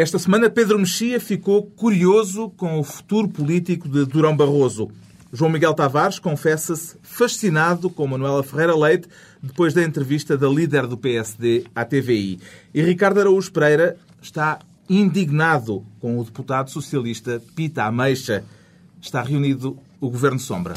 Esta semana, Pedro Mexia ficou curioso com o futuro político de Durão Barroso. João Miguel Tavares confessa-se fascinado com Manuela Ferreira Leite depois da entrevista da líder do PSD à TVI. E Ricardo Araújo Pereira está indignado com o deputado socialista Pita Ameixa. Está reunido o Governo Sombra.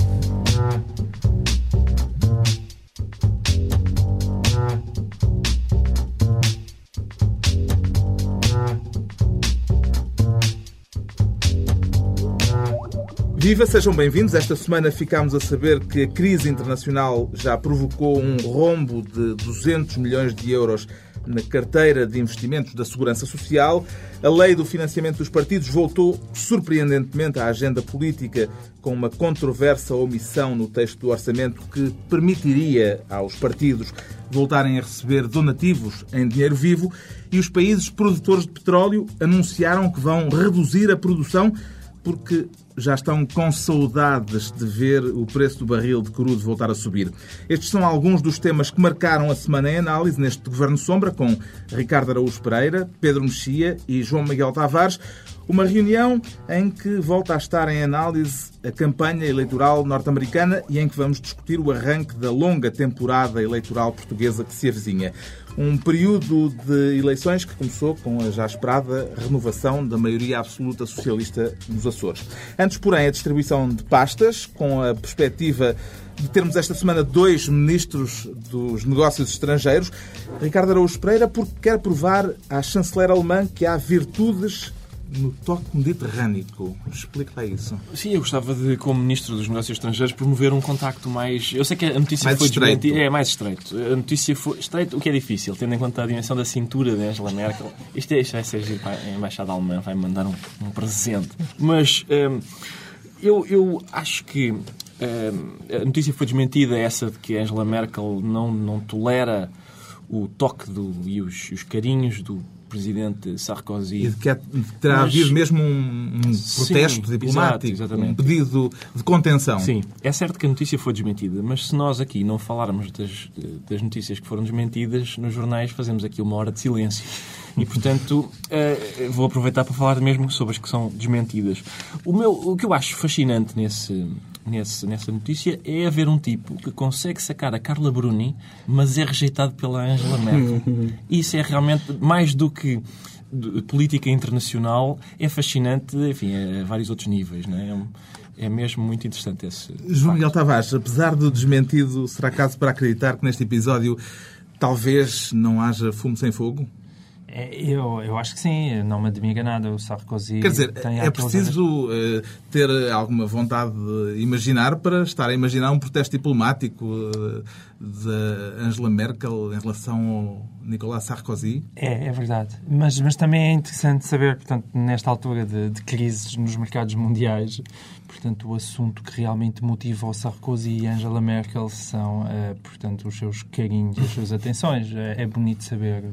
Viva, sejam bem-vindos. Esta semana ficámos a saber que a crise internacional já provocou um rombo de 200 milhões de euros na carteira de investimentos da Segurança Social. A lei do financiamento dos partidos voltou surpreendentemente à agenda política com uma controversa omissão no texto do orçamento que permitiria aos partidos voltarem a receber donativos em dinheiro vivo e os países produtores de petróleo anunciaram que vão reduzir a produção porque já estão com saudades de ver o preço do barril de crudo voltar a subir. Estes são alguns dos temas que marcaram a semana em análise neste Governo Sombra, com Ricardo Araújo Pereira, Pedro Mexia e João Miguel Tavares. Uma reunião em que volta a estar em análise a campanha eleitoral norte-americana e em que vamos discutir o arranque da longa temporada eleitoral portuguesa que se avizinha. Um período de eleições que começou com a já esperada renovação da maioria absoluta socialista nos Açores. Antes, porém, a distribuição de pastas, com a perspectiva de termos esta semana dois ministros dos negócios estrangeiros. Ricardo Araújo Pereira, porque quer provar à chanceler alemã que há virtudes no toque mediterrâneo. Explica lá isso. Sim, eu gostava de, como Ministro dos Negócios Estrangeiros, promover um contacto mais... Eu sei que a notícia mais foi estreito. desmentida. É, mais estreito. A notícia foi estreito, o que é difícil, tendo em conta a dimensão da cintura de Angela Merkel. Isto, é, isto vai ser para a Embaixada Alemã, vai mandar um, um presente. Mas hum, eu, eu acho que hum, a notícia foi desmentida, essa de que Angela Merkel não, não tolera o toque do, e os, os carinhos do presidente Sarkozy. E de que há- terá Mas- havido mesmo um, um Sim, protesto diplomático, exato, exatamente. um pedido de contenção. Sim, é certo que a notícia foi desmentida, mas se nós aqui não falarmos das, das notícias que foram desmentidas nos jornais, fazemos aqui uma hora de silêncio. E, portanto, eh, vou aproveitar para falar mesmo sobre as que são desmentidas. O, meu, o que eu acho fascinante nesse, nesse, nessa notícia é haver um tipo que consegue sacar a Carla Bruni, mas é rejeitado pela Angela Merkel. Isso é realmente mais do que política internacional, é fascinante, enfim, a vários outros níveis. Não é? É é mesmo muito interessante esse. João Miguel. Tavares, apesar do desmentido, será caso para acreditar que neste episódio talvez não haja fumo sem fogo? É, Eu, eu acho que sim, não me admira nada. O Sarkozy Quer dizer, é preciso eh, ter alguma vontade de imaginar para estar a imaginar um protesto diplomático eh, de Angela Merkel em relação ao Nicolas Sarkozy? É, é verdade. Mas, mas também é interessante saber, portanto, nesta altura de, de crises nos mercados mundiais, portanto, o assunto que realmente motiva o Sarkozy e Angela Merkel são, eh, portanto, os seus carinhos e as suas atenções. É, é bonito saber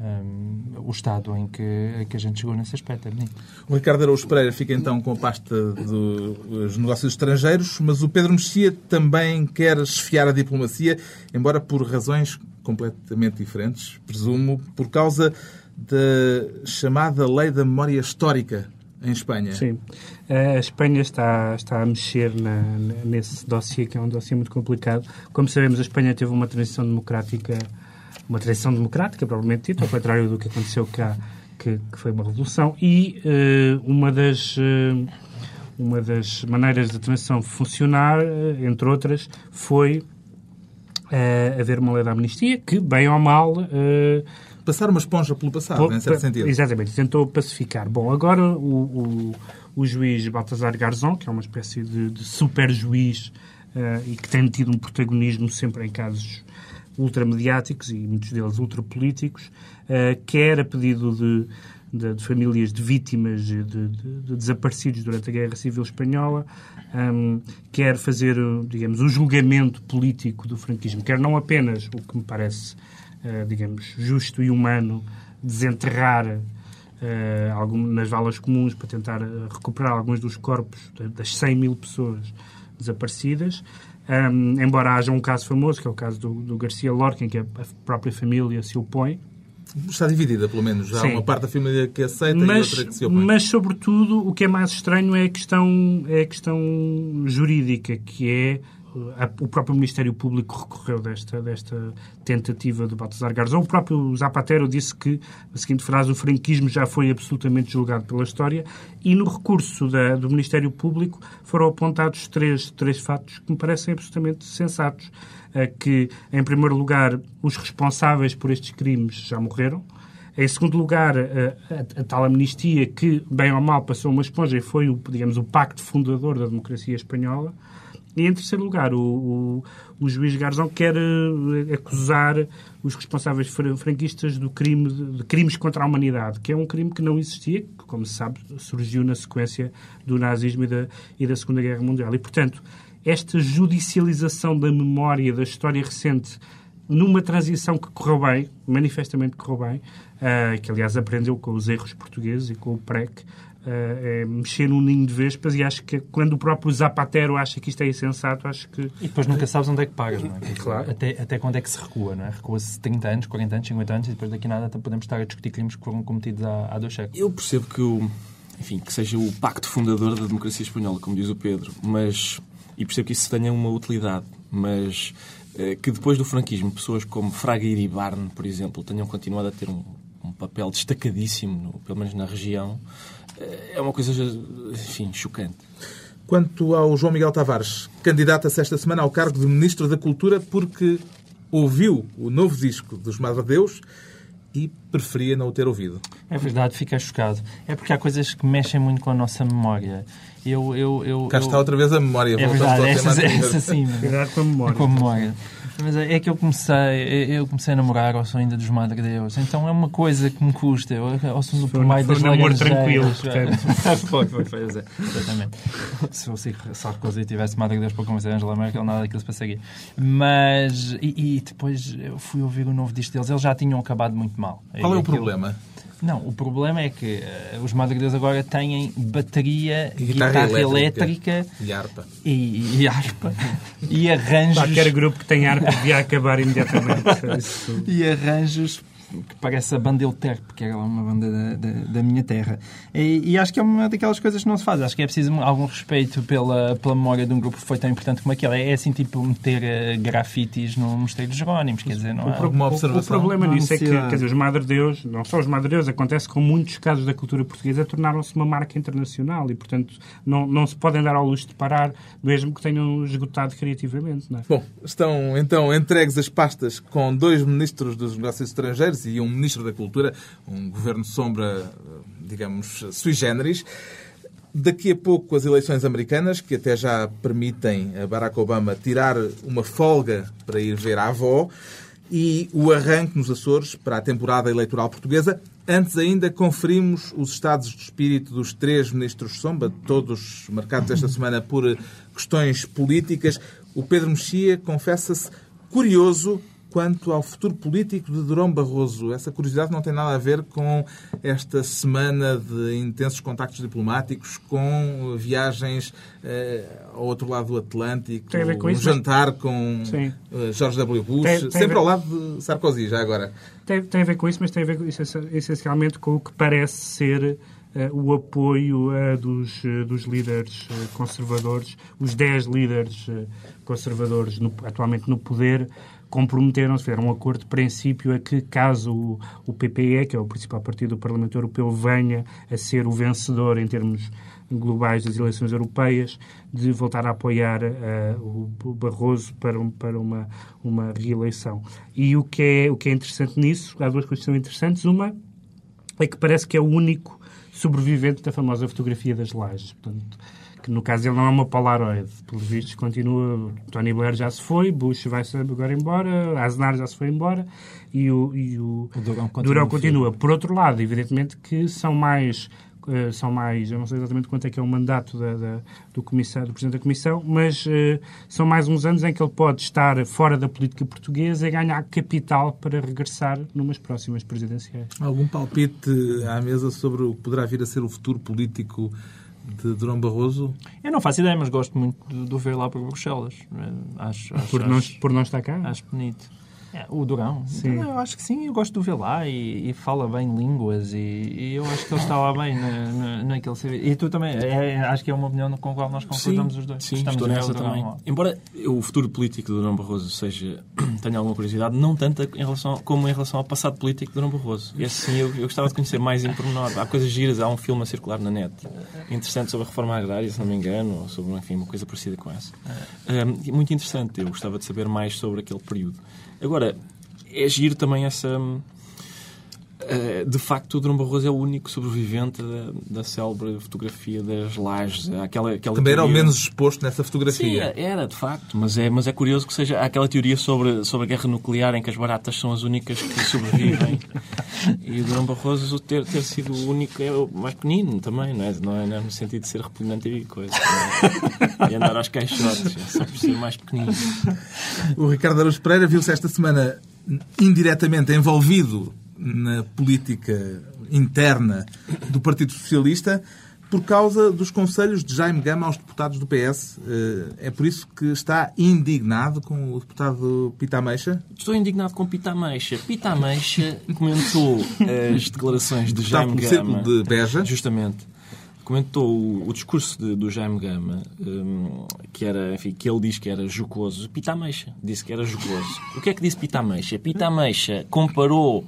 hum, o estado em que, em que a gente chegou nesse aspecto. É bonito. O Ricardo Araújo Pereira fica então com a pasta dos negócios estrangeiros, mas o Pedro Mexia também quer esfiar a diplomacia, embora por razões completamente diferentes, presumo, por causa da chamada Lei da Memória Histórica em Espanha. Sim. A Espanha está, está a mexer na, nesse dossiê, que é um dossiê muito complicado. Como sabemos, a Espanha teve uma transição democrática, uma transição democrática, provavelmente dito, ao contrário do que aconteceu cá, que, que foi uma revolução, e eh, uma das... eh, uma das maneiras da transição funcionar, eh, entre outras, foi eh, haver uma lei da amnistia que, bem ou mal, eh, Passar uma esponja pelo passado, Pô, em certo sentido. Exatamente, tentou pacificar. Bom, agora o, o, o juiz Baltasar Garzón, que é uma espécie de, de super juiz eh, e que tem tido um protagonismo sempre em casos ultramediáticos e muitos deles ultrapolíticos, uh, quer a pedido de, de, de, famílias de vítimas de, de, de, desaparecidos durante a Guerra Civil Espanhola, um, quer fazer, digamos, um julgamento político do franquismo, quer não apenas, o que me parece Uh, digamos, justo e humano desenterrar uh, algum, nas valas comuns para tentar recuperar alguns dos corpos das 100 mil pessoas desaparecidas. Um, embora haja um caso famoso, que é o caso do, do Garcia Lorca, em que a, a própria família se opõe, está dividida, pelo menos. Há Sim. uma parte da família que aceita mas, e outra que se opõe. mas, sobretudo, o que é mais estranho é a questão, é a questão jurídica, que é o próprio Ministério Público recorreu desta, desta tentativa de Baltasar Garzão. O próprio Zapatero disse que, a seguinte frase, o franquismo já foi absolutamente julgado pela história e no recurso da- do Ministério Público foram apontados três, três fatos que me parecem absolutamente sensatos. Uh, Que, em primeiro lugar, os responsáveis por estes crimes já morreram. Em segundo lugar, a, a- a tal amnistia que, bem ou mal, passou uma esponja e foi, o, digamos, o pacto fundador da democracia espanhola. E, em terceiro lugar, o, o, o juiz Garzão quer eh, acusar os responsáveis fran- franquistas do crime de, crimes contra a humanidade, que é um crime que não existia, que, como se sabe, surgiu na sequência do nazismo e da, e da Segunda Guerra Mundial. E, portanto, esta judicialização da memória da história recente numa transição que correu bem, manifestamente correu bem, ah, que aliás aprendeu com os erros portugueses e com o PREC, é mexer num ninho de vespas e acho que quando o próprio Zapatero acha que isto é insensato, acho que E depois nunca sabes onde é que pagas, não é? Dizer, Claro. Até, até quando é que se recua, não é? Recua-se 30 anos, 40 anos, 50 anos e depois daqui a nada até podemos estar a discutir crimes que foram cometidos há, há dois séculos. Eu percebo que o, enfim, que seja o pacto fundador da democracia espanhola, como diz o Pedro, mas e percebo que isso tenha uma utilidade, mas eh, que depois do franquismo pessoas como Fraga Iribarne, por exemplo, tenham continuado a ter um, um papel destacadíssimo, no- pelo menos na região, é uma coisa, enfim, chocante. Quanto ao João Miguel Tavares, candidata-se esta semana ao cargo de Ministro da Cultura porque ouviu o novo disco dos Madre Deus e preferia não o ter ouvido. É verdade, fiquei chocado. É porque há coisas que mexem muito com a nossa memória. Eu, eu, eu, Cá eu- está outra vez a memória. É verdade, essa, essa sim. cuidado com a memória. Com a memória. Mas é é que eu comecei, eu comecei a namorar ao som ainda dos Madre Deus. Então é uma coisa que me custa. Eu ouço Foi um- primeiro foi das um namoro lagarejeiras. tranquilo, foi, foi, foi. é, Exatamente. Se o Sarkozy tivesse Madre Deus para convencer a Angela Merkel, nada daquilo se passaria. Mas, e, e depois eu fui ouvir o novo disco deles. Eles já tinham acabado muito mal. Qual é o problema? Não, o problema é que eh, os Madre Deus agora têm bateria, E guitarra, guitarra elétrica, elétrica. E harpa. e, e harpa e arranjos. Qualquer grupo que tenha arco devia acabar imediatamente. E arranjos que parece a banda Euterpe, que era uma banda da, da, da minha terra. E, e acho que é uma daquelas coisas que não se faz. Acho que é preciso algum respeito pela, pela memória de um grupo que foi tão importante como aquele. É assim, tipo, meter eh, grafites no Mosteiro dos Jerónimos, quer dizer, não O, é? pro- Alguma o- o observação? problema Não há nisso é que, quer dizer, os Madre Deus, não só os Madre Deus, acontece com muitos casos da cultura portuguesa, tornaram-se uma marca internacional e, portanto, não, não se podem dar ao luxo de parar, mesmo que tenham esgotado criativamente. Não é? Bom, estão então entregues as pastas com dois ministros dos negócios estrangeiros e um ministro da cultura, um governo sombra, digamos, sui generis. Daqui a pouco as eleições americanas, que até já permitem a Barack Obama tirar uma folga para ir ver a avó, e o arranque nos Açores para a temporada eleitoral portuguesa. Antes ainda conferimos os estados de espírito dos três ministros Sombra, todos marcados esta semana por questões políticas. O Pedro Mexia confessa-se curioso quanto ao futuro político de Durão Barroso. Essa curiosidade não tem nada a ver com esta semana de intensos contactos diplomáticos, com viagens eh, ao outro lado do Atlântico, Tem a ver com um isso, jantar com Sim. eh, George W. Bush, Tem- tem sempre ao lado de Sarkozy, já agora. Tem, tem a ver com isso, mas tem a ver com- essenci- essencialmente com o que parece ser eh, o apoio eh, dos, eh, dos líderes eh, conservadores, os 10 líderes eh, conservadores no- atualmente no poder comprometeram-se, fizeram um acordo de princípio a que caso o, o PPE, que é o principal partido do Parlamento Europeu, venha a ser o vencedor em termos globais das eleições europeias, de voltar a apoiar eh, o, o Barroso para, um- para uma, uma reeleição. E o que, é, o que é interessante nisso, há duas coisas que são interessantes. Uma é que parece que é o único sobrevivente da famosa fotografia das lajes. Portanto, que no caso ele não é uma Polaroid. Pelos vistos, continua. Tony Blair já se foi, Bush vai-se agora embora, Aznar já se foi embora e o, e o, O Durão continua Durão continua. Por outro lado, evidentemente que são mais. Eh, são mais, eu não sei exatamente quanto é que é o mandato da, da- do, comissário, do Presidente da Comissão, mas eh, são mais uns anos em que ele pode estar fora da política portuguesa e ganhar capital para regressar numas próximas presidenciais. Algum palpite à mesa sobre o que poderá vir a ser o futuro político de Durão Barroso? Eu não faço ideia, mas gosto muito de, de o ver lá para Bruxelas. Eh, Acho, acho, Por não, acho, por não estar cá? acho bonito. É, o Durão? Sim. Eu acho que sim, eu gosto de o ver lá e, e fala bem línguas e, e, eu acho que ele estava bem na, na, naquele serviço. E tu também, é, é, acho que é uma opinião com a qual nós concordamos sim, os dois. Sim, Estamos estou nessa também. Embora o futuro político do Durão Barroso seja, tenha alguma curiosidade, não tanta em relação, como em relação ao passado político do Durão Barroso. E sim, eu, eu gostava de conhecer mais em pormenor. Há coisas giras, há um filme a circular na net, interessante sobre a reforma agrária, se não me engano, ou sobre, enfim, uma coisa parecida com essa. Um, muito interessante, eu gostava de saber mais sobre aquele período. Agora, é giro também essa. Eh, de facto, o Drão Barroso é o único sobrevivente da, da célebre fotografia das lajes. Aquela, aquela Também teoria... era o menos exposto nessa fotografia. Sim, era, de facto. Mas é, mas é curioso que seja aquela teoria sobre, sobre a guerra nuclear em que as baratas são as únicas que sobrevivem. e o Drão Barroso ter, ter sido o único é o mais pequenino também, não é? Não é, não é no sentido de ser repugnante e coisa. É? E andar aos caixotes, é só por ser mais pequenino. O Ricardo Araújo Pereira viu-se esta semana indiretamente envolvido na política interna do Partido Socialista por causa dos conselhos de Jaime Gama aos deputados do PS. Eh, é por isso que está indignado com o deputado Pita Ameixa? Estou indignado com Pita Ameixa. Pita Ameixa comentou as declarações de Jaime Gama. de Beja. Justamente comentou o, o discurso de, do Jaime Gama, um, que, era, enfim, que ele diz que era jocoso. Pita Ameixa disse que era jocoso. O que é que disse Pita Ameixa? Pita Ameixa comparou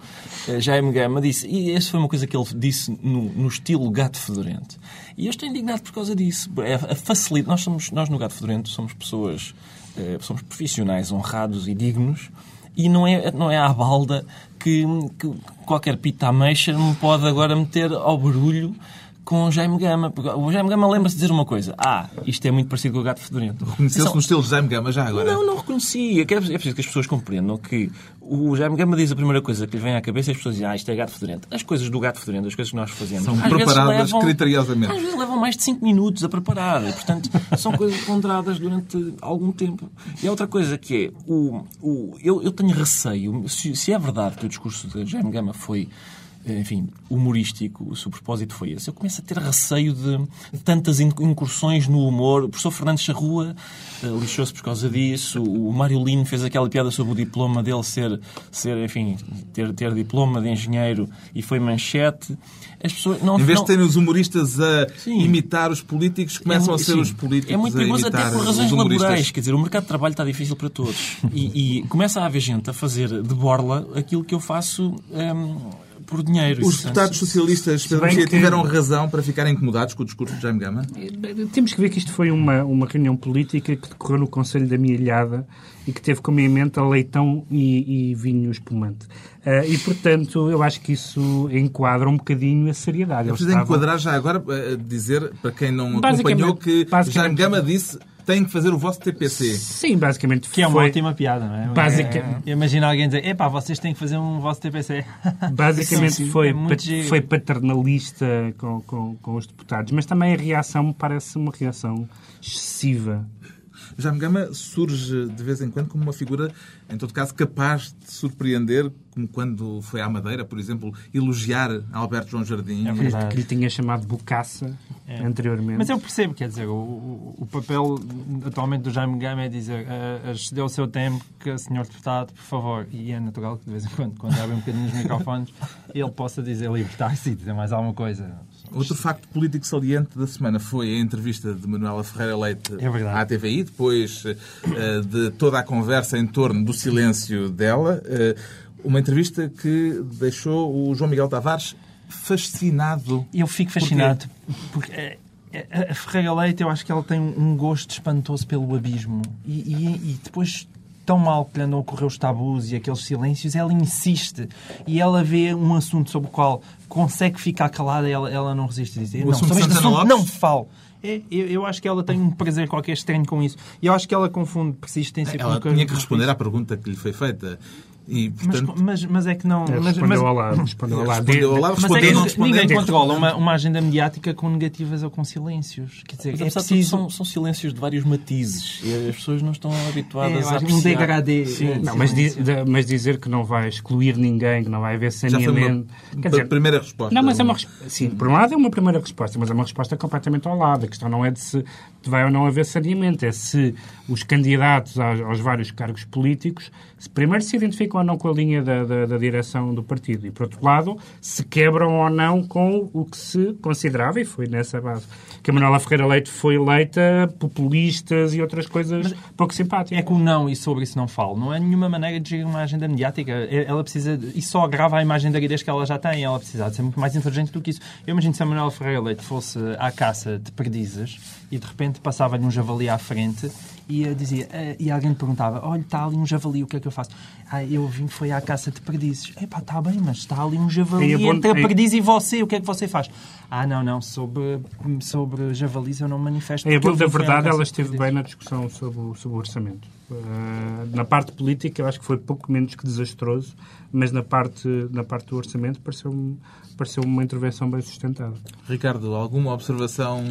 uh, Jaime Gama, disse, e essa foi uma coisa que ele disse no, no estilo gato fedorento. E eu estou indignado por causa disso. É a facilidade. Nós, somos, nós no gato fedorento somos pessoas, uh, somos profissionais honrados e dignos. E não é, não é à balda que, que qualquer pita ameixa me pode agora meter ao barulho com o Jaime Gama. O Jaime Gama lembra-se de dizer uma coisa. Ah, isto é muito parecido com o gato fedorento. Reconheceu-se no estilo de Jaime Gama já agora? Não, não reconhecia. É, é preciso que as pessoas compreendam que o Jaime Gama diz a primeira coisa que lhe vem à cabeça e as pessoas dizem ah, isto é gato fedorento. As coisas do gato fedorento, as coisas que nós fazemos... São preparadas levam, criteriosamente. Às vezes levam mais de 5 minutos a preparar. Portanto, são coisas ponderadas durante algum tempo. E há outra coisa que é... O, o, eu, eu tenho receio... Se, se é verdade que o discurso de Jaime Gama foi enfim, humorístico, o propósito foi esse. Eu começo a ter receio de tantas incursões no humor. O professor Fernandes Charrua uh, lixou-se por causa disso. O Mário Lino fez aquela piada sobre o diploma dele ser, ser enfim, ter, ter diploma de engenheiro e foi manchete. As pessoas não, em vez não... de terem os humoristas a sim. imitar os políticos, começam é, a ser sim. os políticos É muito perigoso até por razões laborais. Quer dizer, o mercado de trabalho está difícil para todos. e, e começa a haver gente a fazer de borla aquilo que eu faço... Um, por dinheiro. Os deputados socialistas que... tiveram razão para ficarem incomodados com o discurso de Jaime Gama? Temos que ver que isto foi uma, uma reunião política que decorreu no Conselho da Milhada e que teve como emenda leitão e, e vinho espumante. Uh, e, portanto, eu acho que isso enquadra um bocadinho a seriedade. Eu preciso estavam... enquadrar já agora, uh, dizer, para quem não acompanhou, que Jaime Gama disse têm que fazer o vosso TPC. Sim, basicamente. Que é uma ótima piada, não é? Basicamente. É, imagina alguém dizer, epá, vocês têm que fazer um vosso TPC. Basicamente sim, sim, foi, é foi paternalista com, com, com os deputados, mas também a reação me parece uma reação excessiva Jaime Gama surge de vez em quando como uma figura, em todo caso, capaz de surpreender, como quando foi à Madeira, por exemplo, elogiar Alberto João Jardim. É que lhe tinha chamado Bocaça é. anteriormente. Mas eu percebo, quer dizer, o, o papel atualmente do Jaime Gama é dizer uh, excedeu o seu tempo, que senhor deputado, por favor, e é natural que de vez em quando, quando abre um bocadinho os microfones, ele possa dizer libertar-se e dizer mais alguma coisa. Outro facto político saliente da semana foi a entrevista de Manuela Ferreira Leite é à TVI, depois uh, de toda a conversa em torno do silêncio dela. Uh, uma entrevista que deixou o João Miguel Tavares fascinado. Eu fico fascinado porque, porque eh, a Ferreira Leite, eu acho que ela tem um gosto espantoso pelo abismo. E, e, e depois tão mal que lhe andam a ocorrer os tabus e aqueles silêncios, ela insiste. E ela vê um assunto sobre o qual consegue ficar calada, ela, ela não resiste a dizer, não, sobre este assunto não falo. É, eu, eu, acho que ela tem um prazer qualquer estranho com isso. E eu acho que ela confunde persistência ela com... Ela tinha que responder à pergunta que lhe foi feita. E, portanto... mas, mas, mas, é que não. Mas, respondeu mas, ao lado. Respondeu ao lado. Respondeu ao lado, respondeu, mas é ninguém controla uma, uma, agenda mediática com negativas ou com silêncios. Quer dizer, é preciso... são, são, silêncios de vários matizes. E as pessoas não estão habituadas é, a um degradê. Sim, não, mas, mas, dizer que não vai excluir ninguém, que não vai haver saneamento. Já foi uma primeira resposta. Não, mas é uma Sim, por um lado é uma primeira resposta, mas é uma resposta completamente ao lado. A questão não é de se vai ou não haver saneamento, é se os candidatos aos, aos vários cargos políticos se primeiro se identificam ou não com a linha da, da, da, direção do partido. E, por outro lado, se quebram ou não com o que se considerava, e foi nessa base, que a Manuela Ferreira Leite foi eleita, populistas e outras coisas Mas pouco simpáticas. É que o não, e sobre isso não falo, não é nenhuma maneira de gerir uma agenda mediática. É, ela precisa, e só agrava a imagem da aridez que ela já tem, ela precisa de ser muito mais inteligente do que isso. Eu imagino se a Manuela Ferreira Leite fosse à caça de perdizes e de repente passava-lhe um javali à frente e dizia, uh, e alguém perguntava, olha, está ali um javali, o que é que eu faço? Ah, eu vim, foi à caça de perdizes. Epá, está bem, mas está ali um javali bom, entre a perdiz e você, o que é que você faz? Ah, não, não, sobre, sobre javalis eu não manifesto. É bom, da verdade, ela esteve bem na discussão sobre, o, sobre o orçamento. Uh, na parte política, eu acho que foi pouco menos que desastroso, mas na parte, na parte do orçamento pareceu-me pareceu uma intervenção bem sustentada. Ricardo, alguma observação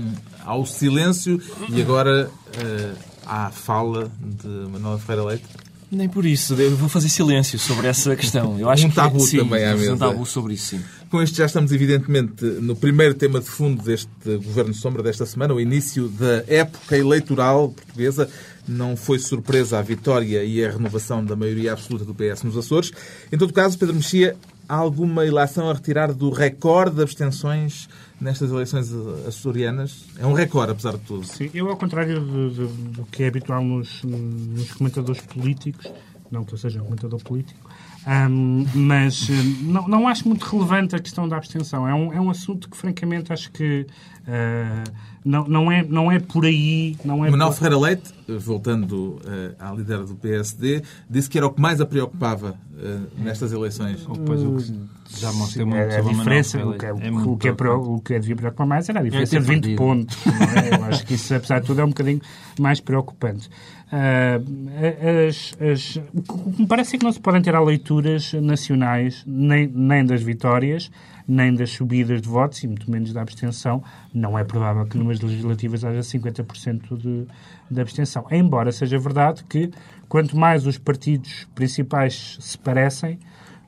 ao silêncio e agora uh, à fala de Manuela Ferreira Leite? Nem por isso. Eu vou fazer silêncio sobre essa questão. Eu acho um tabu que, sim, também à mesa. Um tabu sobre isso, sim. Com isto já estamos, evidentemente, no primeiro tema de fundo deste Governo Sombra desta semana, o início da época eleitoral portuguesa. Não foi surpresa a vitória e a renovação da maioria absoluta do PS nos Açores. Em todo caso, Pedro Mexia, há alguma ilação a retirar do recorde de abstenções nestas eleições açorianas? É um recorde, apesar de tudo. Sim, eu, ao contrário do que é habitual nos, nos comentadores políticos, não que eu seja um comentador político, um, mas eh, não, não acho muito relevante a questão da abstenção. É um, é um assunto que, francamente, acho que uh, não, não, é, não é por aí. Não é Manuel por... Ferreira Leite, voltando uh, à líder do PSD, disse que era o que mais a preocupava uh, nestas eleições. Pois o que já mostrei muito é, a diferença, o que é, é o, que é, o que é devia preocupar mais era a diferença é de 20 pontos. É? Eu acho que isso, apesar de tudo, é um bocadinho mais preocupante. Uh, as, as, o que me parece é que não se podem tirar leituras nacionais nem, nem das vitórias, nem das subidas de votos e muito menos da abstenção. Não é provável que numas legislativas haja 50% de, de abstenção. Embora seja verdade que quanto mais os partidos principais se parecem,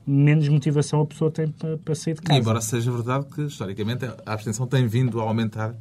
menos motivação a pessoa tem para, para sair de casa. Embora seja verdade que, historicamente, a abstenção tem vindo a aumentar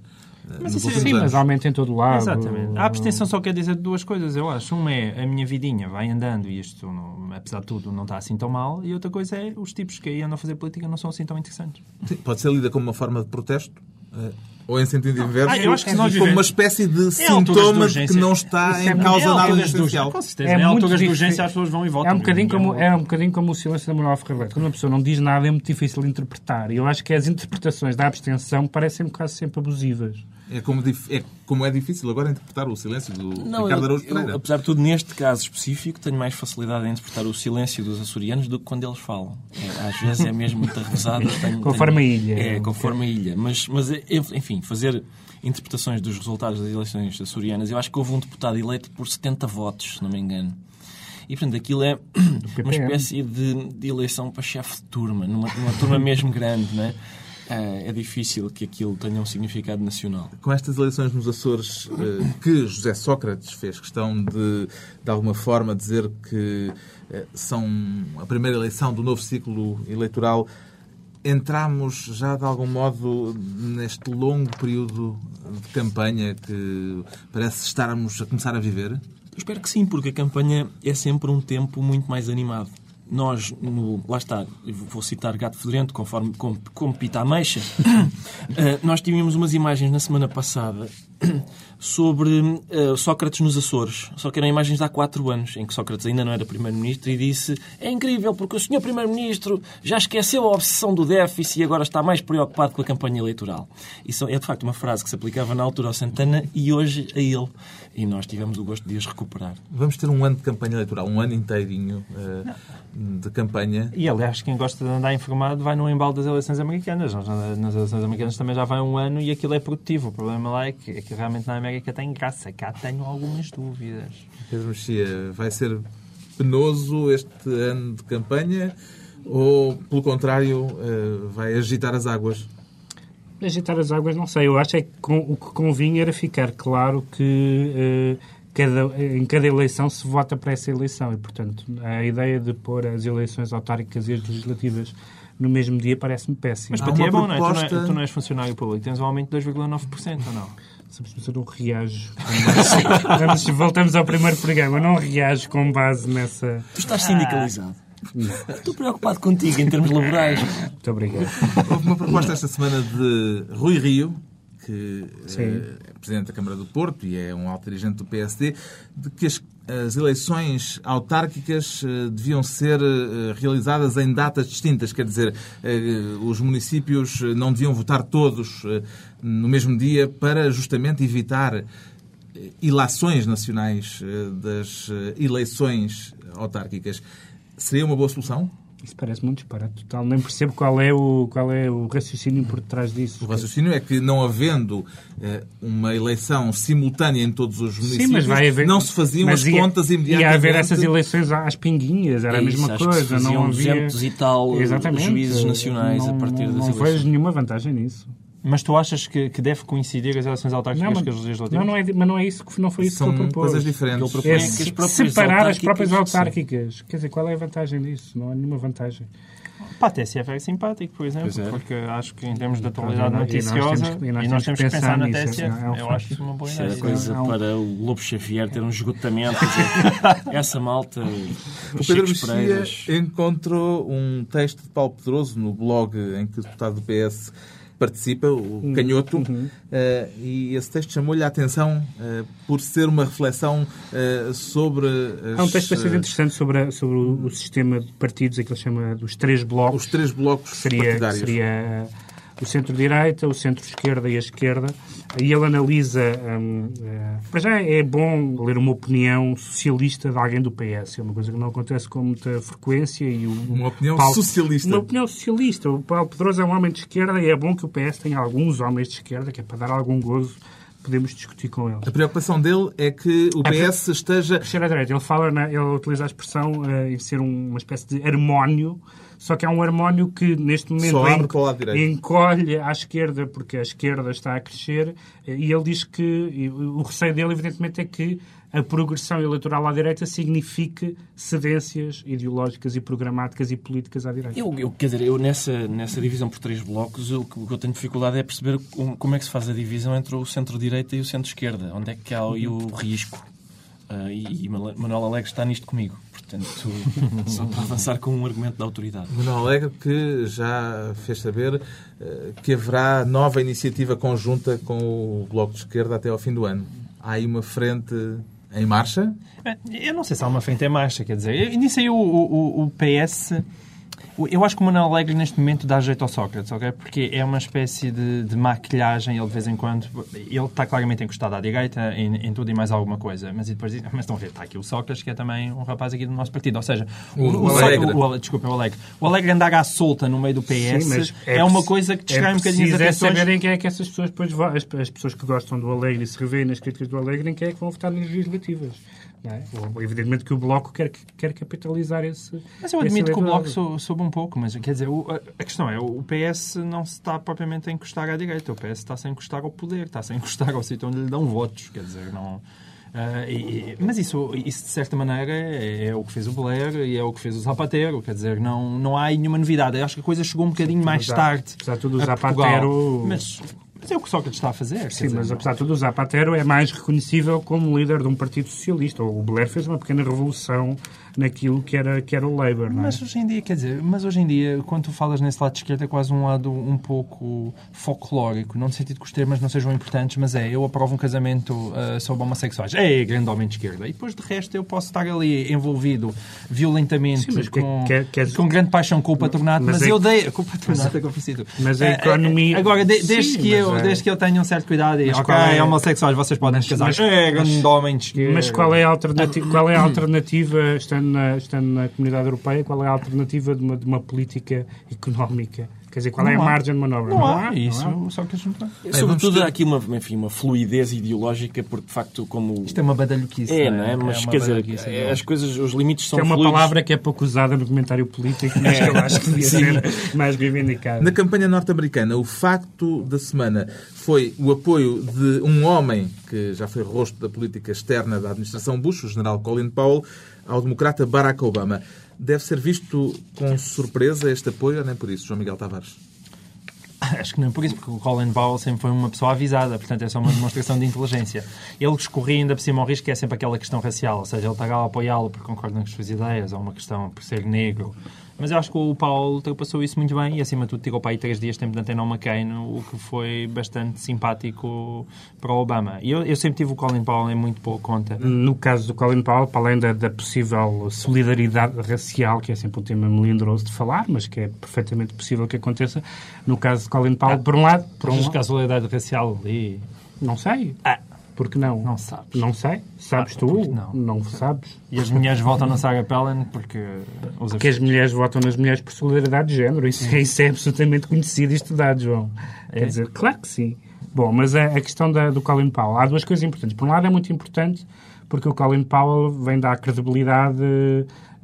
mas isso, é sim, mas aumenta em todo lado. Exatamente. A abstenção só quer dizer duas coisas, eu acho. Uma é a minha vidinha vai andando e isto, não, apesar de tudo, não está assim tão mal. E outra coisa é os tipos que aí andam a fazer política não são assim tão interessantes. Sim, pode ser lida como uma forma de protesto. Eh, ou em sentido inverso, ah, eu acho que nós como uma espécie de é sintoma de que não está em causa é nada essencial. Com certeza. É, é alturas de urgência as pessoas vão e votam. É um bocadinho, como, é um bocadinho como o silêncio da Manuel Ferreira Quando uma pessoa não diz nada é muito difícil de interpretar. E eu acho que as interpretações da abstenção parecem quase sempre abusivas. É como, é como é difícil agora interpretar o silêncio do não, Ricardo Araújo Pereira. Eu, apesar de tudo, neste caso específico, tenho mais facilidade em interpretar o silêncio dos açorianos do que quando eles falam. É, às vezes é mesmo muito arrasado. Conforme tenho, a ilha. É, conforme a ilha. Mas, mas, é, enfim, fazer interpretações dos resultados das eleições açorianas, eu acho que houve um deputado eleito por 70 votos, se não me engano. E, portanto, aquilo é uma espécie de, de eleição para chefe de turma, numa, numa turma mesmo grande, não é? É, é difícil que aquilo tenha um significado nacional. Com estas eleições nos Açores, eh, que José Sócrates fez questão de, de alguma forma, dizer que eh, são a primeira eleição do novo ciclo eleitoral, entramos já de algum modo neste longo período de campanha que parece estarmos a começar a viver? Eu espero que sim, porque a campanha é sempre um tempo muito mais animado nós, no, lá está, vou citar Gato Fedorento, conforme como, como Pita Ameixa, eh, nós tínhamos umas imagens na semana passada sobre uh, Sócrates nos Açores. Só que eram imagens de há quatro anos, em que Sócrates ainda não era Primeiro-Ministro e disse é incrível porque o Sr. Primeiro-Ministro já esqueceu a obsessão do déficit e agora está mais preocupado com a campanha eleitoral. Isso é, de facto, uma frase que se aplicava na altura ao Santana e hoje a ele. E nós tivemos o gosto de as recuperar. Vamos ter um ano de campanha eleitoral, um ano inteirinho uh, de campanha. E, aliás, quem gosta de andar informado vai no embalo das eleições americanas. Nas eleições americanas também já vai um ano e aquilo é produtivo. O problema lá é que, é que realmente na América tem graça. Cá tenho algumas dúvidas. Pedro Mexia, vai ser penoso este ano de campanha ou, pelo contrário, eh, vai agitar as águas? Agitar as águas, não sei. Eu acho é que o que convinha era ficar claro que uh, cada, em cada eleição se vota para essa eleição e, portanto, a ideia de pôr as eleições autárquicas e as legislativas no mesmo dia parece-me péssimo. Mas para ti é bom, proposta... não é? Tu, não, é, tu não és funcionário público, tens um aumento de 2,9% ou não? Sabes, eu não reajo. Vamos, voltamos ao primeiro programa. Eu não reajo com base nessa. Tu estás sindicalizado. Estou preocupado contigo em termos laborais. Muito obrigado. Houve uma proposta esta semana de Rui Rio, que eh, é Presidente da Câmara do Porto e é um alto dirigente do PSD, de que as, as eleições autárquicas eh, deviam ser eh, realizadas em datas distintas. Quer dizer, os municípios não deviam votar todos no mesmo dia para justamente evitar ilações nacionais das eleições autárquicas. Seria uma boa solução? Isso parece muito disparate total. Nem percebo qual é o, qual é o raciocínio por detrás disso. O raciocínio é que, não havendo eh, uma eleição simultânea em todos os municípios, Sim, mas vai haver... não se faziam mas as ia- contas imediatamente. Ia haver essas eleições às pinguinhas, era a É isso, mesma acho que se coisa. Não havia... 200 e tal Exatamente. juízes nacionais a Não- partir das Não eleições. vejo nenhuma vantagem nisso. Mas tu achas que, que deve coincidir as eleições autárquicas Não, com as legislativas? não, não é, mas não é isso que não foi isso São que eu propus. coisas diferentes. É separar as próprias autárquicas, sim. Quer dizer, qual é a vantagem disso? Não há nenhuma vantagem. Para a TSF é simpático, por exemplo, é. porque acho que em termos de atualidade E nós- e nós noticiosa, temos que- e nós temos que pensar na TSF, é um eu acho isso uma boa Isso era ideia. coisa Não. para o Lobo Xavier ter um esgotamento. Essa malta, O Pedro Mexia encontrou um texto de Paulo Pedroso no blog em que o deputado do PS participa, o Uhum. Canhoto, eh, e esse texto chamou-lhe a atenção eh, por ser uma reflexão eh, sobre as, Há um texto bastante interessante sobre, a- sobre o, o sistema de partidos, aquilo que ele chama dos três blocos. os três blocos seria, partidários. seria uh, o centro-direita, o centro-esquerda e a esquerda. E ele analisa. Um, uh, para já é bom ler uma opinião socialista de alguém do PS. É uma coisa que não acontece com muita frequência. E o, Uma opinião Paulo- socialista. Uma opinião socialista. O Paulo Pedroso é um homem de esquerda e é bom que o PS tenha alguns homens de esquerda, que é para dar algum gozo. Podemos discutir com eles. A preocupação dele é que o PS esteja Cheira direito. Ele fala, na- ele utiliza a expressão eh, em ser um- uma espécie de harmónio, só que é um harmónio que neste momento Só abre en- para o lado direito. encolhe à esquerda porque a esquerda está a crescer e ele diz que o receio dele, evidentemente, é que a progressão eleitoral à direita signifique cedências ideológicas e programáticas e políticas à direita. Eu, eu, quer dizer, eu nessa, nessa divisão por três blocos, eu- o que eu tenho dificuldade é perceber como, como é que se faz a divisão entre o centro-direita e o centro-esquerda. Onde é que há aí o risco? Ah, e, e Manuel Alegre está nisto comigo. Portanto, só para avançar com um argumento da autoridade. Manuel Alegre que já fez saber eh, que haverá nova iniciativa conjunta com o Bloco de Esquerda até ao fim do ano. Há aí uma frente em marcha? Eu não sei se há uma frente em marcha, quer dizer, eu- nisso aí o, o, o PS. O- Eu acho que o Manuel Alegre neste momento dá jeito ao Sócrates, ok? Porque é uma espécie de, de maquilhagem, ele de vez em quando. Ele está claramente encostado à direita em, em tudo e mais alguma coisa, mas e depois diz, mas estão a ver, está aqui o Sócrates, que é também um rapaz aqui do nosso partido. Ou seja, O- o Sócrates- Alegre. o- o- desculpa, o Alegre. O Alegre andar à solta no meio do PS Sim, mas é, uma coisa que distrai um bocadinho as é atenções. saberem quem é que essas pessoas depois vão, as, as pessoas que gostam do Alegre e se revêem nas críticas do Alegre, em quem é que vão votar nas legislativas. É? Ou, Evidentemente que o Bloco quer, quer capitalizar esse. Mas eu admito que o. Bloco sou- soube um pouco, mas quer dizer, o- a, questão é, o PS não se está propriamente a encostar à direita, o PS está-se a encostar ao poder, está-se a encostar ao sítio onde lhe dão votos, quer dizer, não... ah, e- e- mas isso, isso, de certa maneira, é, é o que fez o Blair e é o que fez o Zapatero, quer dizer, não, não há nenhuma novidade. Eu acho que a coisa chegou um bocadinho mais tarde. apesar de tudo, o Zapatero- Portugal. Mas, mas é o que Sócrates está a fazer. Sim, dizer, mas apesar de tudo, o Zapatero é mais reconhecível como líder de um partido socialista. O Blair fez uma pequena revolução naquilo que era, que era o Labour. Não é? Mas hoje em dia, quer dizer, mas hoje em dia, quando tu falas nesse lado de esquerda, é quase um lado um pouco folclórico, não no sentido que os termos não sejam importantes, mas é, eu aprovo um casamento ah, sobre homossexuais. É grande homem de esquerda. E depois, de resto, eu posso estar ali envolvido violentamente, Sim, mas que- com, que- que- com grande paixão com o patronato, Mas mas, é eu dei... Com o patronato é que eu preciso. Mas a ah, economia- Agora, de- desde, Sim, que eu, mas é- desde que eu tenha um certo cuidado e, Mas ok, qual é- homossexuais, vocês podem casar. mas- é grande homem de esquerda. Mas qual é a alternativa, qual é a alternativa estando, na, estando na comunidade europeia, qual é a alternativa de uma, de uma política económica? Quer dizer, qual é a Não há. margem de manobra? Não, há, não isso, há. só que a gente não... Sobretudo há aqui uma, enfim, uma fluidez ideológica, porque de facto, como. Isto é uma badalhoquice. É, não é? Mas uma quer dizer, é, não é? as coisas, os limites são Isto é uma fluidos. palavra que é pouco usada no comentário político, mas que eu acho que devia ser mais reivindicada. Na campanha norte-americana, o facto da semana foi o apoio de um homem que já foi rosto da política externa da administração Bush, o general Colin Powell, ao democrata Barack Obama. Deve ser visto com surpresa este apoio ou nem por isso, João Miguel Tavares? Acho que não por isso, porque o Colin Powell sempre foi uma pessoa avisada, portanto é só uma demonstração de inteligência. Ele escorria ainda por cima ao risco que é sempre aquela questão racial, ou seja, ele está a apoiá-lo porque concorda com as suas ideias, ou uma questão por ser negro. Mas eu acho que o Paulo ultrapassou isso muito bem e, acima de tudo, tirou para aí três dias tempo de antena ao McCain, o que foi bastante simpático para o Obama. E eu, eu sempre tive o Colin Powell em muito boa conta. No caso do Colin Powell, para além da, da possível solidariedade racial, que é sempre um tema melindroso de falar, mas que é perfeitamente possível que aconteça, no caso de Colin Powell, Ah, por um lado... Por um lado a solidariedade racial ali... não sei. Ah, Porque não? não sabes. Não sei. Sabes Ah, tu? porque não. Não sabes. E as mulheres votam na Sarah Palin porque usa Que as mulheres votam nas mulheres por solidariedade de género. Isso, isso é absolutamente conhecido e estudado, João. É? Quer dizer, claro que sim. Bom, mas a, a questão da- do Colin Powell. Há duas coisas importantes. Por um lado, é muito importante porque o Colin Powell vem dar credibilidade,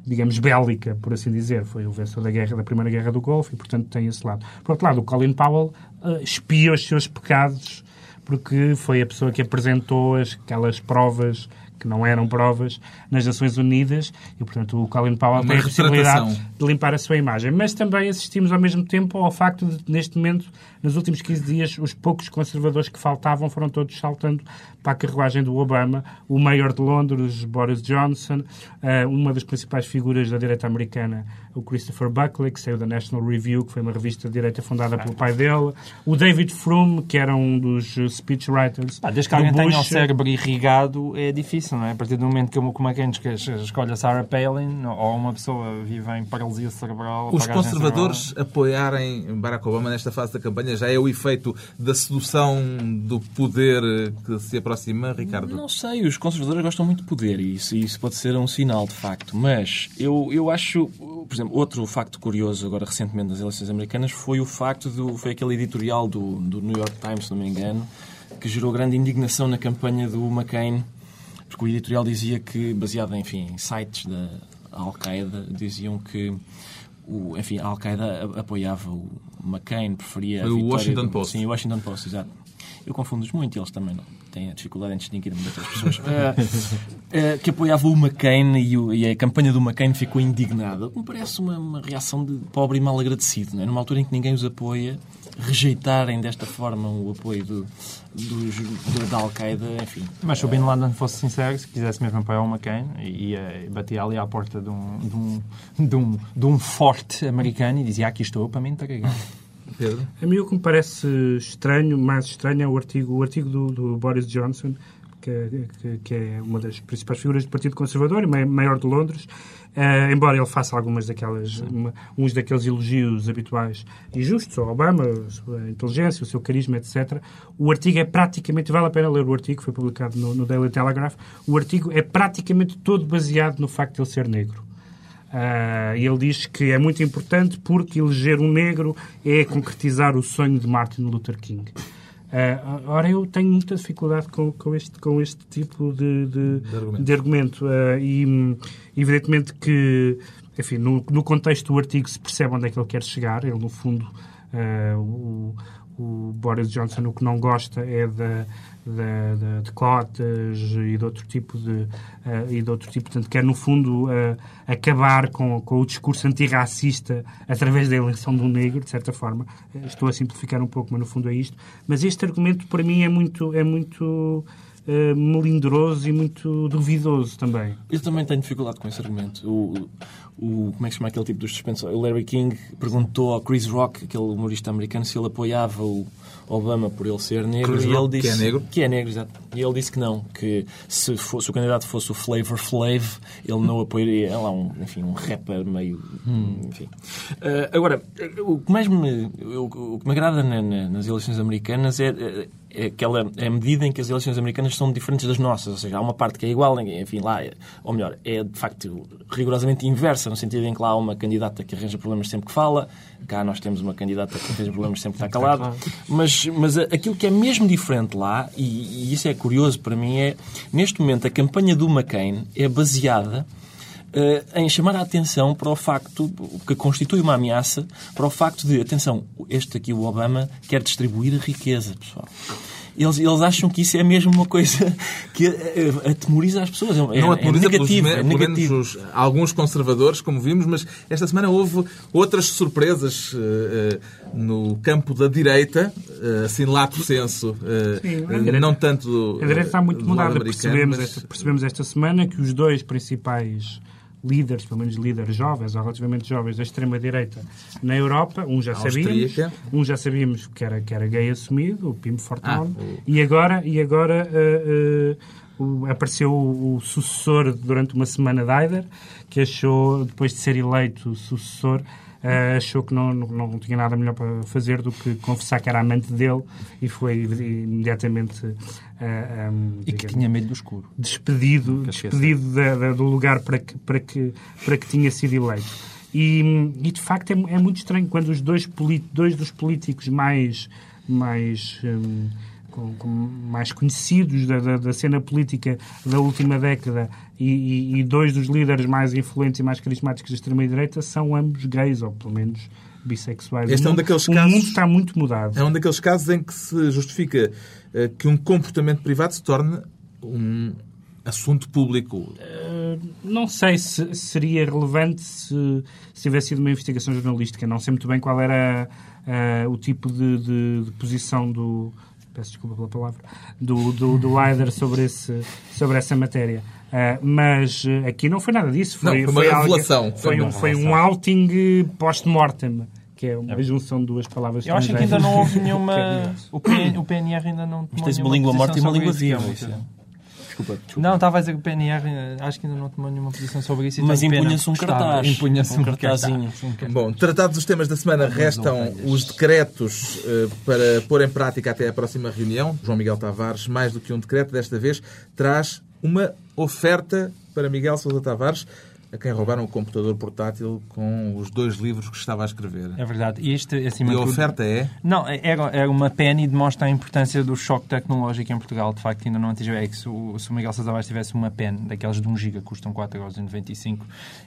digamos, bélica, por assim dizer. Foi o vencedor da, guerra, da Primeira Guerra do Golfo e, portanto, tem esse lado. Por outro lado, o Colin Powell eh, espia os seus pecados porque foi a pessoa que apresentou as- aquelas provas que não eram provas nas Nações Unidas e, portanto, o Colin Powell Uma tem a possibilidade de limpar a sua imagem. Mas também assistimos ao mesmo tempo ao facto de, neste momento, nos últimos 15 dias, os poucos conservadores que faltavam foram todos saltando para a carruagem do Obama. O Mayor de Londres, Boris Johnson, eh, uma das principais figuras da direita americana, o Christopher Buckley, que saiu da National Review, que foi uma revista de direita fundada pelo pai dele. O David Frum, que era um dos speechwriters Pá, desde que alguém tenha o Bush. cérebro irrigado, é difícil, não é? A partir do momento que o McCain escolhe a Sarah Palin, ou uma pessoa vive em paralisia cerebral... Os conservadores apoiarem Barack Obama nesta fase da campanha já é o efeito da sedução do poder que se aproxima, Ricardo? Não sei, os conservadores gostam muito de poder e isso, isso pode ser um sinal, de facto. Mas eu, eu acho, por exemplo, outro facto curioso agora recentemente nas eleições americanas foi o facto do foi aquele editorial do, do New York Times, se não me engano, que gerou grande indignação na campanha do McCain, porque o editorial dizia que, baseado enfim, em sites da Al-Qaeda, diziam que o, enfim, a Al-Qaeda apoiava o McCain, preferia Foi a o Washington do- Post. Sim, o Washington Post, exato. Eu confundo-os muito eles também não têm a dificuldade em distinguir-me de outras pessoas. Eh, eh, que apoiava o McCain e, o- e a campanha do McCain ficou indignada. Me parece uma, uma reação de pobre e mal agradecido. É? Numa altura em que ninguém os apoia, rejeitarem desta forma o apoio do, dos, do- da Al-Qaeda, enfim. Mas se o Bin Laden fosse sincero, se quisesse mesmo apoiar o McCain, ia, batia ali à porta de um, de um, de um, de um forte americano e dizia aqui estou para me entregar. Pedro? A mim o que me parece estranho, mais estranho, é o artigo, o artigo do, do Boris Johnson, que, que- que é uma das principais figuras do Partido Conservador e ma- maior de Londres, eh, embora ele faça algumas daquelas, uma- uns daqueles elogios habituais e justos ao Obama, a sua inteligência, o seu carisma, etc. O artigo é praticamente, vale a pena ler o artigo, foi publicado no, no Daily Telegraph, o artigo é praticamente todo baseado no facto de ele ser negro. E ele diz que é muito importante porque eleger um negro é concretizar o sonho de Martin Luther King. Ah, ora, eu tenho muita dificuldade com, com, este, com este tipo de, de, De argumento. de argumento. Ah, e, evidentemente, que, enfim, no, no contexto do artigo se percebe onde é que ele quer chegar. Ele, no fundo, ah, o, o Boris Johnson o que não gosta é da, da, da- de cotas e de outro tipo de eh, e de outro tipo, portanto, quer no fundo eh, acabar com, com o discurso antirracista através da eleição de um negro, de certa forma. Eh, Estou a simplificar um pouco, mas no fundo é isto. Mas este argumento para mim é muito é muito eh, melindroso e muito duvidoso também. Eu também tenho dificuldade com esse argumento. O, o, como é que se chama aquele tipo dos suspensores? O Larry King perguntou ao Chris Rock, aquele humorista americano, se ele apoiava o Obama por ele ser negro. Chris e ele disse, que é negro? Que é negro, exato. E ele disse que não, que se, fosse, o candidato fosse o Flavor Flav, ele não apoiaria. É lá um, enfim, um rapper meio. Enfim. Ah, agora, o que mais me, o, o que me agrada na- na- nas eleições americanas é, é aquela é a medida em que as eleições americanas são diferentes das nossas. Ou seja, há uma parte que é igual, enfim, lá, é- ou melhor, é de facto rigorosamente inversa, no sentido em que lá há uma candidata que arranja problemas sempre que fala, cá nós temos uma candidata que arranja problemas sempre que está calado. Mas, mas aquilo que é mesmo diferente lá, e, e isso é curioso para mim, é neste momento a campanha do McCain é baseada em chamar a atenção para o facto, que constitui uma ameaça, para o facto de, atenção, este aqui, o Obama, quer distribuir a riqueza, pessoal. eles, eles acham que isso é mesmo uma coisa que eh, atemoriza as pessoas. É, não é atemoriza negativo. pelos, É pelo menos negativo. os- alguns conservadores, como vimos, mas esta semana houve outras surpresas eh, eh, no campo da direita, eh, assim lato senso, eh, Sim, a eh, direita- não tanto do, A direita está muito mudada. Percebemos, mas- esta, percebemos esta semana que os dois principais líderes, pelo menos líderes jovens ou relativamente jovens da extrema-direita na Europa, um já sabíamos, um já sabíamos que era, que era gay assumido, o Pim Fortune, Ah, o- e agora, e agora eh, o- apareceu o, o sucessor durante uma semana de Haider, que achou, depois de ser eleito sucessor, eh, achou que não, não, não tinha nada melhor para fazer do que confessar que era amante dele e foi imediatamente eh, um, E que tinha medo do escuro. despedido, despedido da- da- do lugar para que, para que, para que tinha sido eleito. E, e, de facto é, é muito estranho quando os dois, dois dos políticos mais, mais, hum, com- com- mais conhecidos da, da- da cena política da última década e, e- dois dos líderes mais influentes e mais carismáticos da extrema-direita são ambos gays, ou pelo menos bissexuais. Este o é um daqueles o casos- mundo está muito mudado. É um daqueles casos em que se justifica eh, que um comportamento privado se torne um assunto público. Não sei se seria relevante se, se tivesse sido uma investigação jornalística. Não sei muito bem qual era ah, o tipo de, de- de posição do. Peço desculpa pela palavra. Do, do, do sobre, esse, sobre essa matéria. Ah, mas eh, aqui não foi nada disso. Foi, Não, foi uma algo- revelação. Foi, Foi um, foi um outing eh, post-mortem, que é uma junção de duas palavras Eu acho que ainda não houve é nenhuma. O, PN, o PNR ainda não tomou Tens uma língua morta e uma língua é viva. Desculpa, desculpa. Não, estava a dizer que o PNR acho que ainda não tomou nenhuma posição sobre isso. e Mas impunha-se um cartaz. Impunha-se Um um cartazinho. cartaz. Bom, tratados os temas da semana, restam os decretos eh, para pôr em prática até a próxima reunião. João Miguel Tavares, mais do que um decreto, desta vez traz uma oferta para Miguel Sousa Tavares, a quem roubaram o computador portátil com os dois livros que estava a escrever. É verdade. E este, acima E a tudo- oferta é... Não, era, era uma pena e demonstra a importância do choque tecnológico em Portugal. De facto, ainda não atingiu. É que se o, se o Miguel Sousa tivesse uma pen daquelas de 1 giga custam 4,95€,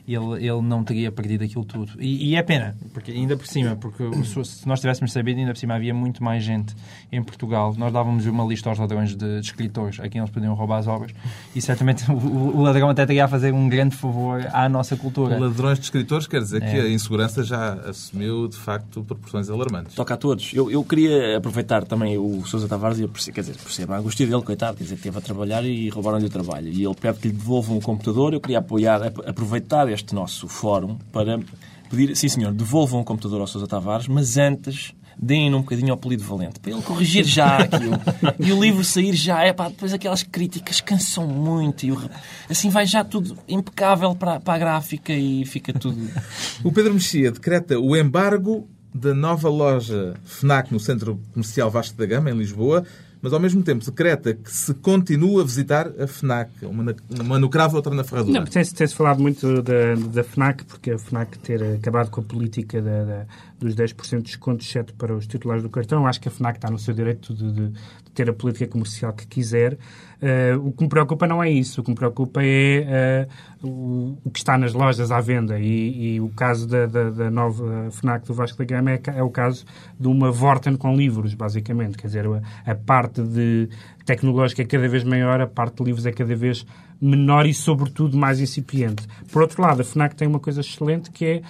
ele, ele não teria perdido aquilo tudo. E, e é pena, porque ainda por cima, porque se nós tivéssemos sabido, ainda por cima havia muito mais gente em Portugal. Nós dávamos uma lista aos ladrões de, de escritores a quem eles podiam roubar as obras e certamente o, o- o ladrão até teria a fazer um grande favor à nossa cultura. Ladrões de escritores quer dizer que É. a insegurança já assumiu, de facto, proporções alarmantes. Toca a todos. Eu, eu queria aproveitar também o Sousa Tavares e eu percebo, quer dizer, percebo a angústia dele, coitado, quer dizer, que esteve a trabalhar e roubaram-lhe o trabalho. E ele pede que lhe devolvam o computador. Eu queria apoiar, ap- aproveitar este nosso fórum para pedir, sim senhor, devolvam o computador ao Sousa Tavares, mas antes deem-no um bocadinho ao Polido Valente, para ele corrigir já aquilo. e o livro sair já, é pá, depois aquelas críticas cansam muito e o assim vai já tudo impecável para, para a gráfica e fica tudo... O Pedro Mexia decreta o embargo da nova loja FNAC no Centro Comercial Vasco da Gama, em Lisboa, mas ao mesmo tempo decreta que se continua a visitar a FNAC, uma, na, uma no cravo e outra na ferradura. Não, tem-se tem-se falado muito da, da FNAC, porque a FNAC ter acabado com a política da, da- dos 10% de desconto, exceto para os titulares do cartão. Acho que a FNAC está no seu direito de, de- de ter a política comercial que quiser. Eh, o que me preocupa não é isso. O que me preocupa é eh, o, o que está nas lojas à venda. E, e o caso da, da- da nova FNAC do Vasco da Gama é, é o caso de uma Vorten com livros, basicamente. Quer dizer, a, a parte de tecnológica é cada vez maior, a parte de livros é cada vez menor e, sobretudo, mais incipiente. Por outro lado, a FNAC tem uma coisa excelente que é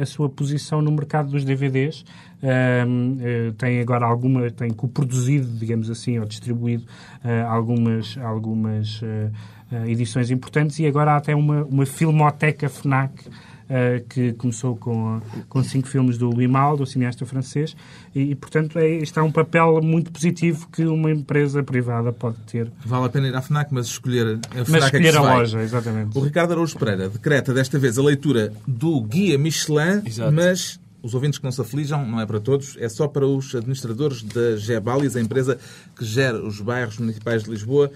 a sua posição no mercado dos DVDs. Eh, tem agora alguma, tem coproduzido, digamos assim, ou distribuído ah, algumas, algumas ah, edições importantes e agora há até uma, uma filmoteca FNAC Uh, que começou com, com cinco filmes do Louis Malle, do cineasta francês, e, e, portanto, é, está um papel muito positivo que uma empresa privada pode ter. Vale a pena ir à FNAC, mas escolher a FNAC Mas é que escolher a loja, exatamente. O Ricardo Araújo Pereira decreta desta vez a leitura do Guia Michelin, Exato. mas os ouvintes que não se aflijam, não é para todos, é só para os administradores da Gebalis, a empresa que gera os bairros municipais de Lisboa.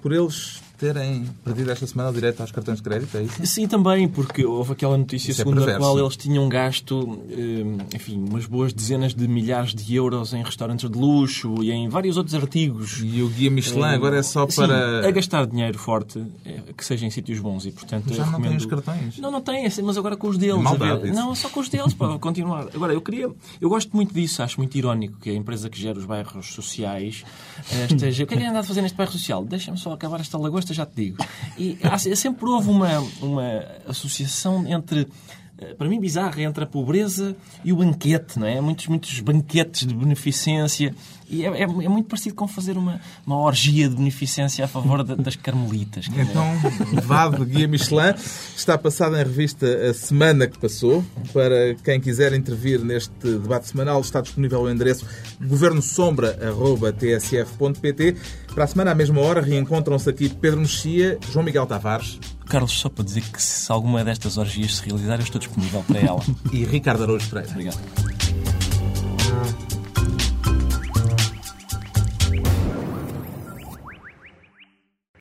Por eles terem perdido esta semana o direito aos cartões de crédito, é isso? Sim, também, porque houve aquela notícia Isso é segundo a perverso. qual eles tinham gasto, eh, enfim, umas boas dezenas de milhares de euros em restaurantes de luxo e em vários outros artigos. E o guia Michelin Eh, agora é só sim, para... a gastar dinheiro forte, eh, que seja em sítios bons e, portanto, Já não tem recomendo... os cartões. Não, não tem, assim, mas agora com os deles. Maldade a ver. isso. Não, só com os deles, para continuar. Agora, eu queria... Eu gosto muito disso, acho muito irónico que a empresa que gera os bairros sociais eh, esteja... O que é que é andado a fazer neste bairro social? Deixa-me só acabar esta lagosta, já te digo. E há- sempre houve uma, uma associação entre... eh, Para mim, bizarra entre a pobreza e o banquete, não é? Muitos, muitos banquetes de beneficência. E é, é- é muito parecido com fazer uma, uma orgia de beneficência a favor da- das carmelitas. Então, Vado Guia Michelin está passada em revista a semana que passou. Para quem quiser intervir neste debate semanal, está disponível o endereço governosombra.tsf.pt. Para a semana, à mesma hora, reencontram-se aqui Pedro Mexia, João Miguel Tavares Carlos, só para dizer que se alguma destas orgias se realizar, eu estou disponível para ela. e Ricardo Araújo Pereira. Obrigado.